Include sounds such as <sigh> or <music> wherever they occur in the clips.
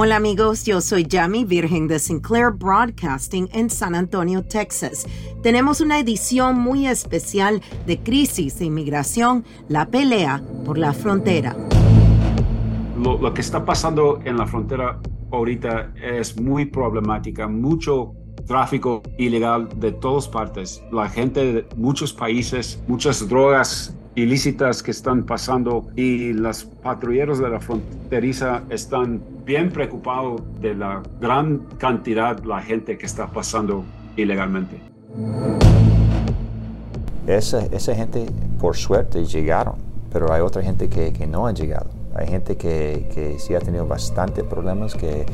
Hola amigos, yo soy Jamie Virgen de Sinclair Broadcasting en San Antonio, Texas. Tenemos una edición muy especial de Crisis de Inmigración, la pelea por la frontera. Lo, lo que está pasando en la frontera ahorita es muy problemática, mucho tráfico ilegal de todas partes. La gente de muchos países, muchas drogas ilícitas que están pasando y los patrulleros de la fronteriza están bien preocupados de la gran cantidad de la gente que está pasando ilegalmente. Esa, esa gente, por suerte, llegaron, pero hay otra gente que, que no ha llegado. Hay gente que, que, sí ha tenido bastante problemas, que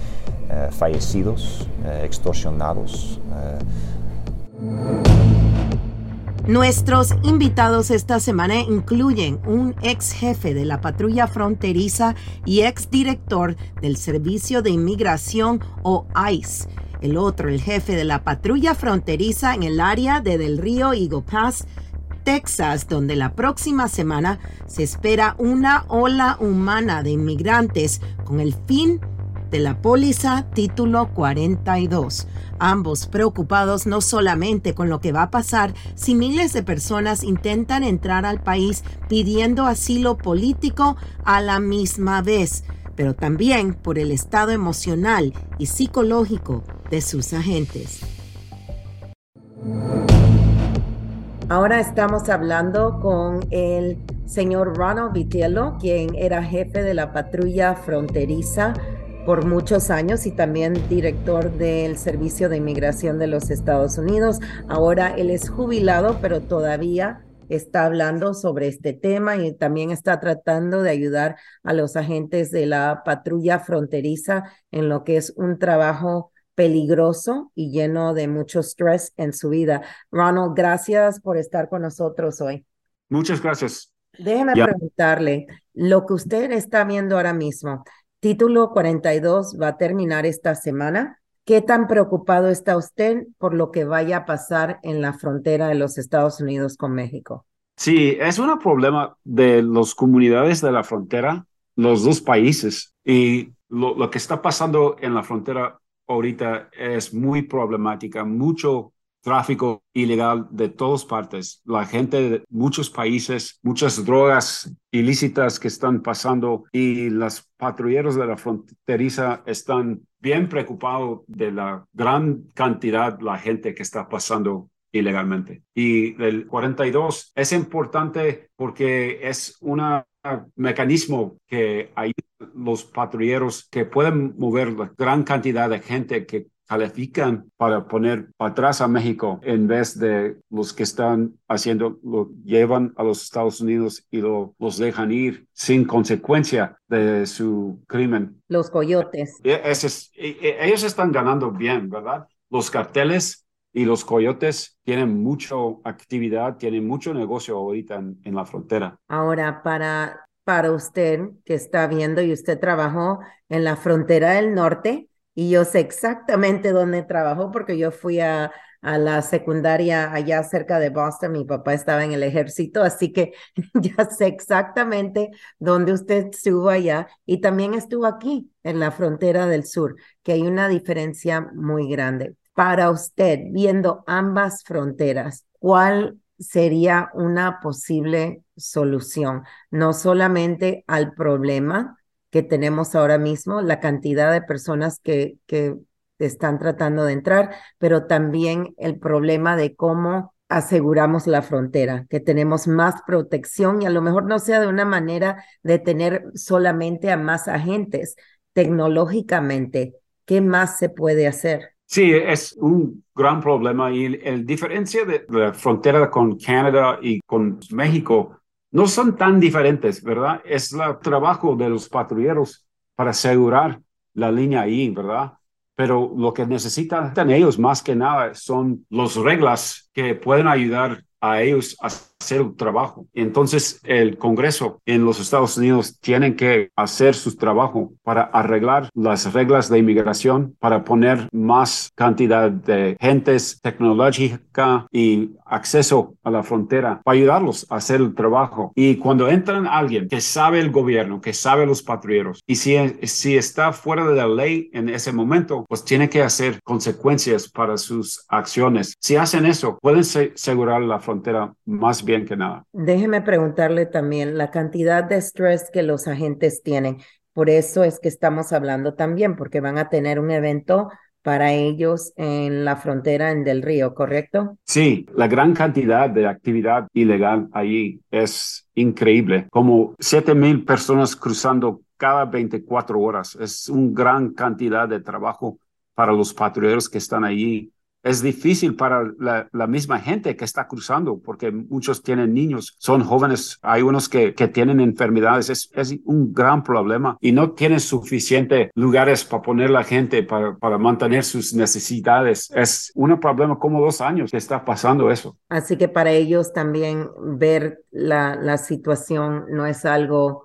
eh, fallecidos, eh, extorsionados. Eh. Nuestros invitados esta semana incluyen un ex jefe de la patrulla fronteriza y ex director del Servicio de Inmigración o ICE. El otro, el jefe de la patrulla fronteriza en el área de Del Río Eagle Pass, Texas, donde la próxima semana se espera una ola humana de inmigrantes con el fin de la póliza título 42. Ambos preocupados no solamente con lo que va a pasar si miles de personas intentan entrar al país pidiendo asilo político a la misma vez, pero también por el estado emocional y psicológico de sus agentes. Ahora estamos hablando con el señor Ronald Vitiello, quien era jefe de la patrulla fronteriza por muchos años y también director del Servicio de Inmigración de los Estados Unidos. Ahora él es jubilado, pero todavía está hablando sobre este tema y también está tratando de ayudar a los agentes de la patrulla fronteriza en lo que es un trabajo peligroso y lleno de mucho estrés en su vida. Ronald, gracias por estar con nosotros hoy. Muchas gracias. Déjeme preguntarle, lo que usted está viendo ahora mismo, Título 42 va a terminar esta semana. ¿Qué tan preocupado está usted por lo que vaya a pasar en la frontera de los Estados Unidos con México? Sí, es un problema de las comunidades de la frontera, los dos países. Y lo, que está pasando en la frontera ahorita es muy problemática. Mucho tráfico ilegal de todas partes. La gente de muchos países, muchas drogas ilícitas que están pasando y los patrulleros de la fronteriza están bien preocupados de la gran cantidad de la gente que está pasando ilegalmente. Y el 42 es importante porque es un mecanismo que a los patrulleros que pueden mover la gran cantidad de gente que califican para poner atrás a México en vez de los que están haciendo, lo llevan a los Estados Unidos y lo, los dejan ir sin consecuencia de su crimen. Los coyotes. E, e, e, ellos están ganando bien, ¿verdad? Los carteles y los coyotes tienen mucha actividad, tienen mucho negocio ahorita en, en la frontera. Ahora, para, para usted que está viendo y usted trabajó en la frontera del norte, y yo sé exactamente dónde trabajó porque yo fui a, a, la secundaria allá cerca de Boston. Mi papá estaba en el ejército, así que <laughs> ya sé exactamente dónde usted estuvo allá y también estuvo aquí en la frontera del sur, que hay una diferencia muy grande. Para usted, viendo ambas fronteras, ¿cuál sería una posible solución? No solamente al problema, que tenemos ahora mismo, la cantidad de personas que, que están tratando de entrar, pero también el problema de cómo aseguramos la frontera, que tenemos más protección y a lo mejor no sea de una manera de tener solamente a más agentes tecnológicamente. ¿Qué más se puede hacer? Sí, es un gran problema y el, diferencia de la frontera con Canadá y con México no son tan diferentes, ¿verdad? Es el trabajo de los patrulleros para asegurar la línea ahí, ¿verdad? Pero lo que necesitan ellos más que nada son las reglas que pueden ayudar a ellos a hacer un trabajo. Entonces, el Congreso en los Estados Unidos tiene que hacer su trabajo para arreglar las reglas de inmigración, para poner más cantidad de gentes tecnológica y acceso a la frontera, para ayudarlos a hacer el trabajo. Y cuando entran alguien que sabe el gobierno, que sabe los patrulleros, y si, si está fuera de la ley en ese momento, pues tiene que hacer consecuencias para sus acciones. Si hacen eso, pueden asegurar la frontera más bien que nada. Déjeme preguntarle también la cantidad de estrés que los agentes tienen. Por eso es que estamos hablando también, porque van a tener un evento para ellos en la frontera en Del Río, ¿correcto? Sí, la gran cantidad de actividad ilegal allí es increíble. Como 7 mil personas cruzando cada 24 horas. Es una gran cantidad de trabajo para los patrulleros que están allí es difícil para la, misma gente que está cruzando, porque muchos tienen niños, son jóvenes, hay unos que, que tienen enfermedades, es, es, un gran problema y no tienen suficiente lugares para poner la gente para, para mantener sus necesidades. Es un problema como dos años que está pasando eso. Así que para ellos también ver la, la situación no es algo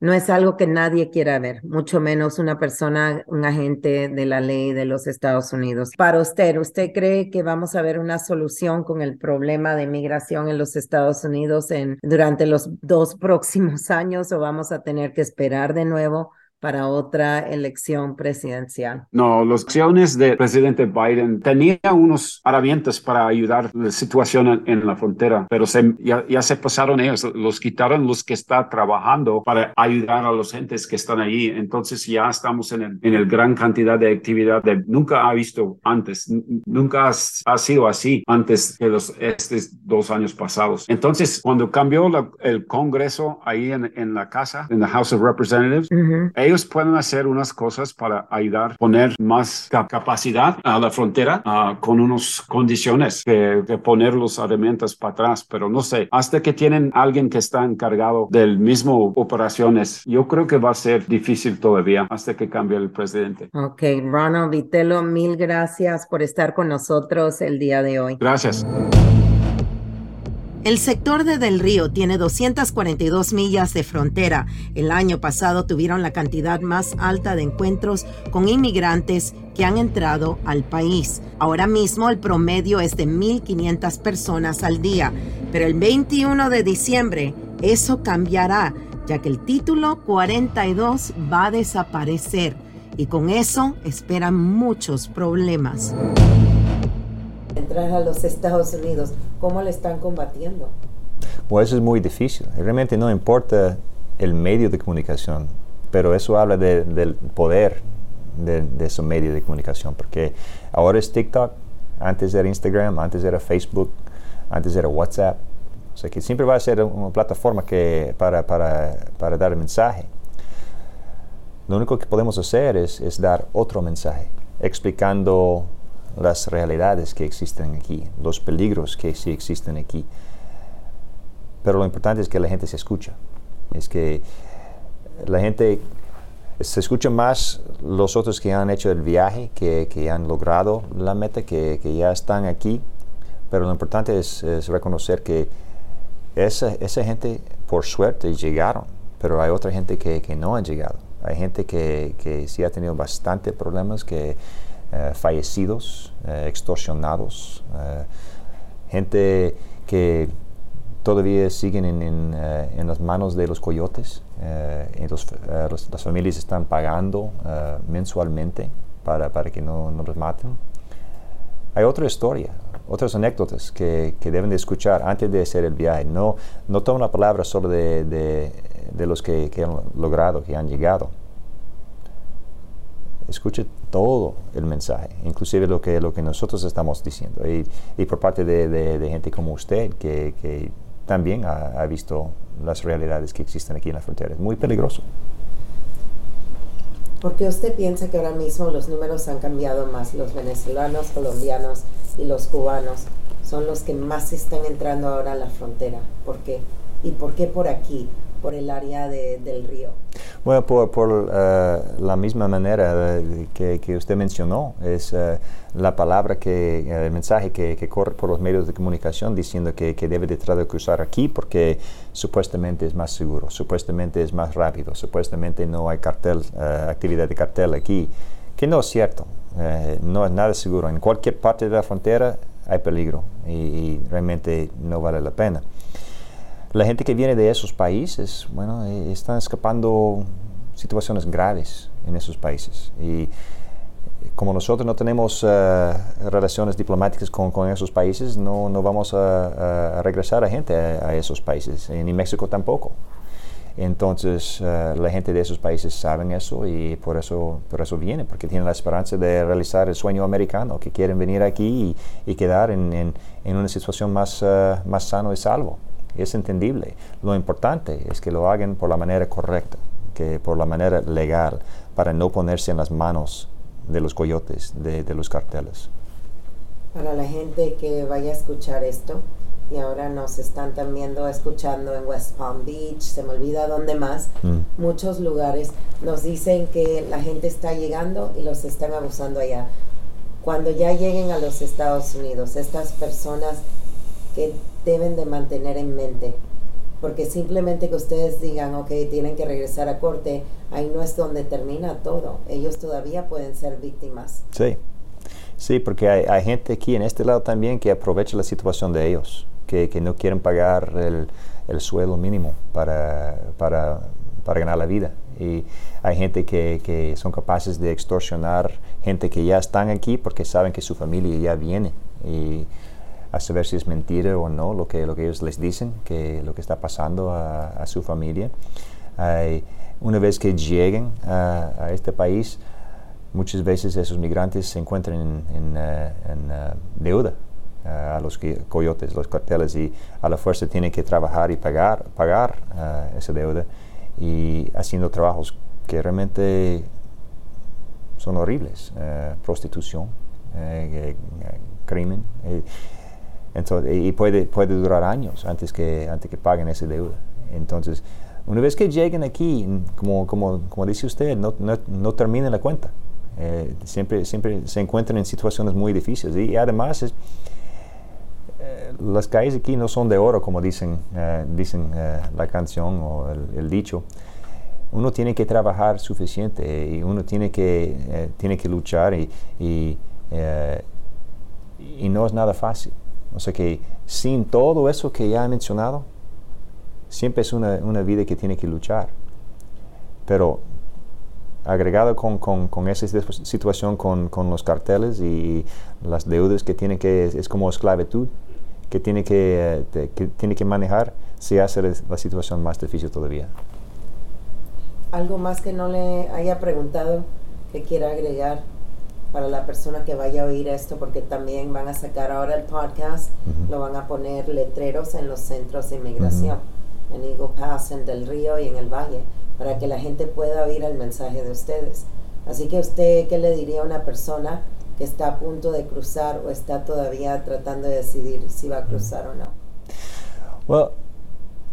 no es algo que nadie quiera ver, mucho menos una persona, un agente de la ley de los Estados Unidos. Para usted, ¿usted cree que vamos a ver una solución con el problema de migración en los Estados Unidos en, durante los dos <laughs> próximos años o vamos a tener que esperar de nuevo para otra elección presidencial. No, las acciones del presidente Biden tenían unos herramientas para ayudar la situación en, la frontera, pero se, ya, se pasaron ellos, los quitaron los que están trabajando para ayudar a los gentes que están allí. Entonces ya estamos en el, en el gran cantidad de actividad de nunca ha visto antes, nunca ha, sido así antes de los estos dos años pasados. Entonces, cuando cambió el Congreso ahí en, en, la casa, en la House of Representatives, ellos pueden hacer unas cosas para ayudar, poner más capacidad a la frontera uh, con unas condiciones que, poner los alimentos para atrás, pero no sé, hasta que tienen alguien que está encargado del mismo operaciones, yo creo que va a ser difícil todavía hasta que cambie el presidente. Ok, Ronald Vitello, mil gracias por estar con nosotros el día de hoy. Gracias. El sector de Del Río tiene 242 millas de frontera. El año pasado tuvieron la cantidad más alta de encuentros con inmigrantes que han entrado al país. Ahora mismo el promedio es de 1.500 personas al día, pero el 21 de diciembre eso cambiará, ya que el título 42 va a desaparecer y con eso esperan muchos problemas entrar a los Estados Unidos, ¿cómo le están combatiendo? Pues eso es muy difícil. Realmente no importa el medio de comunicación, pero eso habla del poder de, de ese medio de comunicación, porque ahora es TikTok, antes era Instagram, antes era Facebook, antes era WhatsApp. O sea que siempre va a ser una plataforma que, para, para, para dar mensaje. Lo único que podemos hacer es, es dar otro mensaje, explicando las realidades que existen aquí, los peligros que sí existen aquí. Pero lo importante es que la gente se escucha, es que la gente se escucha más los otros que han hecho el viaje, que, que han logrado la meta, que, que, ya están aquí, pero lo importante es, reconocer que esa, esa, gente por suerte llegaron, pero hay otra gente que, que no ha llegado. Hay gente que, que sí ha tenido bastante problemas, que eh, fallecidos, eh, extorsionados, eh, gente que todavía siguen en, en, las manos de los coyotes. las familias están pagando mensualmente para, para, que no, no, los maten. Hay otra historia, otras anécdotas que, que, deben de escuchar antes de hacer el viaje. No, no toma una palabra solo de, de, de los que, que, han logrado, que han llegado. Escuche todo el mensaje, inclusive lo que, lo que nosotros estamos diciendo. Y, y por parte de, de, gente como usted, que, que también ha, ha, visto las realidades que existen aquí en la frontera. Es muy peligroso. ¿Por qué usted piensa que ahora mismo los números han cambiado más? Los venezolanos, colombianos y los cubanos son los que más están entrando ahora a la frontera. ¿Por qué? ¿Y por qué por aquí? Por el área de, del río? Bueno, por, por uh, la misma manera que, que, usted mencionó, es uh, la palabra que, el mensaje que, que, corre por los medios de comunicación diciendo que, que debe de cruzar aquí porque supuestamente es más seguro, supuestamente es más rápido, supuestamente no hay cartel, actividad de cartel aquí, que no es cierto, no es nada seguro. En cualquier parte de la frontera hay peligro y, y realmente no vale la pena la gente que viene de esos países, bueno, eh, están escapando situaciones graves en esos países. Y eh, como nosotros no tenemos uh, relaciones diplomáticas con, esos países, no, no vamos a, regresar a gente a, esos países, ni México tampoco. Entonces, la gente de esos países saben eso y por eso, por eso viene, porque tienen la esperanza de realizar el sueño americano, que quieren venir aquí y, y quedar en, en, en, una situación más, uh, más sano y salvo es entendible. Lo importante es que lo hagan por la manera correcta, que por la manera legal, para no ponerse en las manos de los coyotes, de, de los carteles. Para la gente que vaya a escuchar esto, y ahora nos están también escuchando en West Palm Beach, se me olvida dónde más, mm. muchos lugares nos dicen que la gente está llegando y los están abusando allá. Cuando ya lleguen a los Estados Unidos, estas personas que deben de mantener en mente. Porque simplemente que ustedes digan, ok, tienen que regresar a corte, ahí no es donde termina todo. Ellos todavía pueden ser víctimas. Sí, sí, porque hay, hay gente aquí en este lado también que aprovecha la situación de ellos, que, que no quieren pagar el, el sueldo mínimo para, para, para ganar la vida. Y hay gente que, que, son capaces de extorsionar gente que ya están aquí porque saben que su familia ya viene. Y a saber si es mentira o no lo que, lo que ellos les dicen, que lo que está pasando a, su familia. una vez que lleguen a, este país, muchas veces esos migrantes se encuentran en, en, en uh, deuda uh, a los coyotes, los carteles, y a la fuerza tienen que trabajar y pagar, pagar esa deuda y haciendo trabajos que realmente son horribles, prostitución, crimen. Entonces, y puede, puede durar años antes que, antes que paguen esa deuda. Entonces, una vez que lleguen aquí, como, como, como dice usted, no, no, no terminen la cuenta. Eh, siempre, siempre se encuentran en situaciones muy difíciles. Y, además, eh, las calles aquí no son de oro, como dicen, eh, dicen la canción o el, dicho. Uno tiene que trabajar suficiente y uno tiene que, tiene que luchar y, y no es nada fácil. O sea que sin todo eso que ya he mencionado, siempre es una, una vida que tiene que luchar. Pero agregado con, con, con esa situación con, con, los carteles y las deudas que tiene que, es como esclavitud, que tiene que, que, tiene que manejar, se hace la situación más difícil todavía. ¿Algo más que no le haya preguntado que quiera agregar? Para la persona que vaya a oír esto, porque también van a sacar ahora el podcast, uh -huh. lo van a poner letreros en los centros de inmigración, uh -huh. en Eagle Pass, en Del Río y en el Valle, para que la gente pueda oír el mensaje de ustedes. Así que usted, ¿qué le diría a una persona que está a punto de cruzar o está todavía tratando de decidir si va a cruzar o no? Well,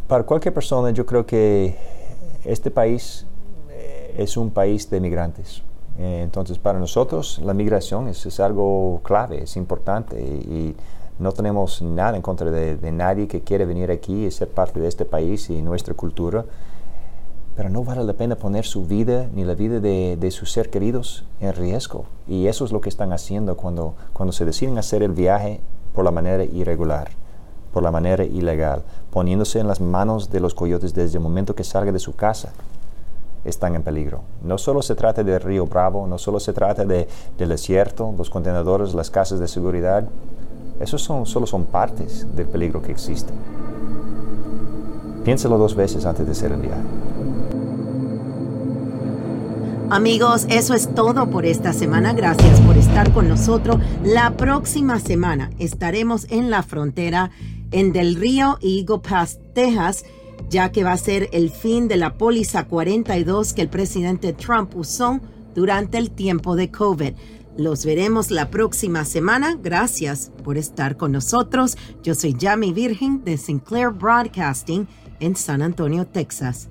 para cualquier persona yo creo que este país es un país de migrantes eh, entonces, para nosotros la migración es, algo clave, es importante y, no tenemos nada en contra de, nadie que quiere venir aquí y ser parte de este país y nuestra cultura, pero no vale la pena poner su vida ni la vida de, de sus seres queridos en riesgo. Y eso es lo que están haciendo cuando, cuando se deciden hacer el viaje por la manera irregular, por la manera ilegal, poniéndose en las manos de los coyotes desde el momento que salga de su casa están en peligro. No solo se trata del río Bravo, no solo se trata de, del desierto, los contenedores, las casas de seguridad. Esos son, solo son partes del peligro que existe. Piénsalo dos veces antes de hacer el viaje. Amigos, eso es todo por esta semana. Gracias por estar con nosotros. La próxima semana estaremos en la frontera en Del Río y Eagle Pass, Texas, ya que va a ser el fin de la póliza 42 que el presidente Trump usó durante el tiempo de COVID. Los veremos la próxima semana. Gracias por estar con nosotros. Yo soy Jamie Virgen de Sinclair Broadcasting en San Antonio, Texas.